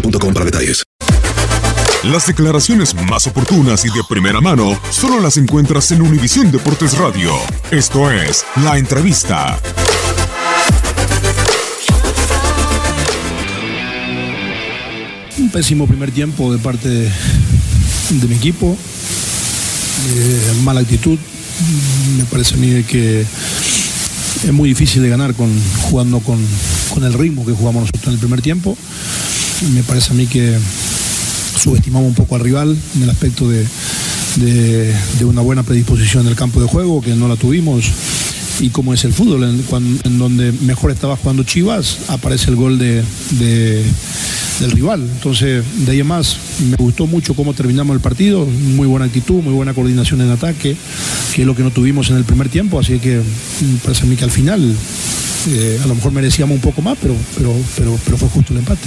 boostmobile.com para detalles. Las declaraciones más oportunas y de primera mano solo las encuentras en Univisión Deportes Radio. Esto es La Entrevista. Un pésimo primer tiempo de parte de, de mi equipo. Eh, mala actitud. Me parece a mí de que es muy difícil de ganar con, jugando con, con el ritmo que jugamos nosotros en el primer tiempo. Me parece a mí que subestimamos un poco al rival en el aspecto de, de- una buena predisposición en el campo de juego, que no la tuvimos. Y como es el fútbol, en, donde mejor estaba jugando Chivas, aparece el gol de- del rival. Entonces, de ahí en más, me gustó mucho cómo terminamos el partido, muy buena actitud, muy buena coordinación en ataque, que es lo que no tuvimos en el primer tiempo, así que me parece a mí que al final eh, a lo mejor merecíamos un poco más, pero, pero, pero, pero fue justo el empate.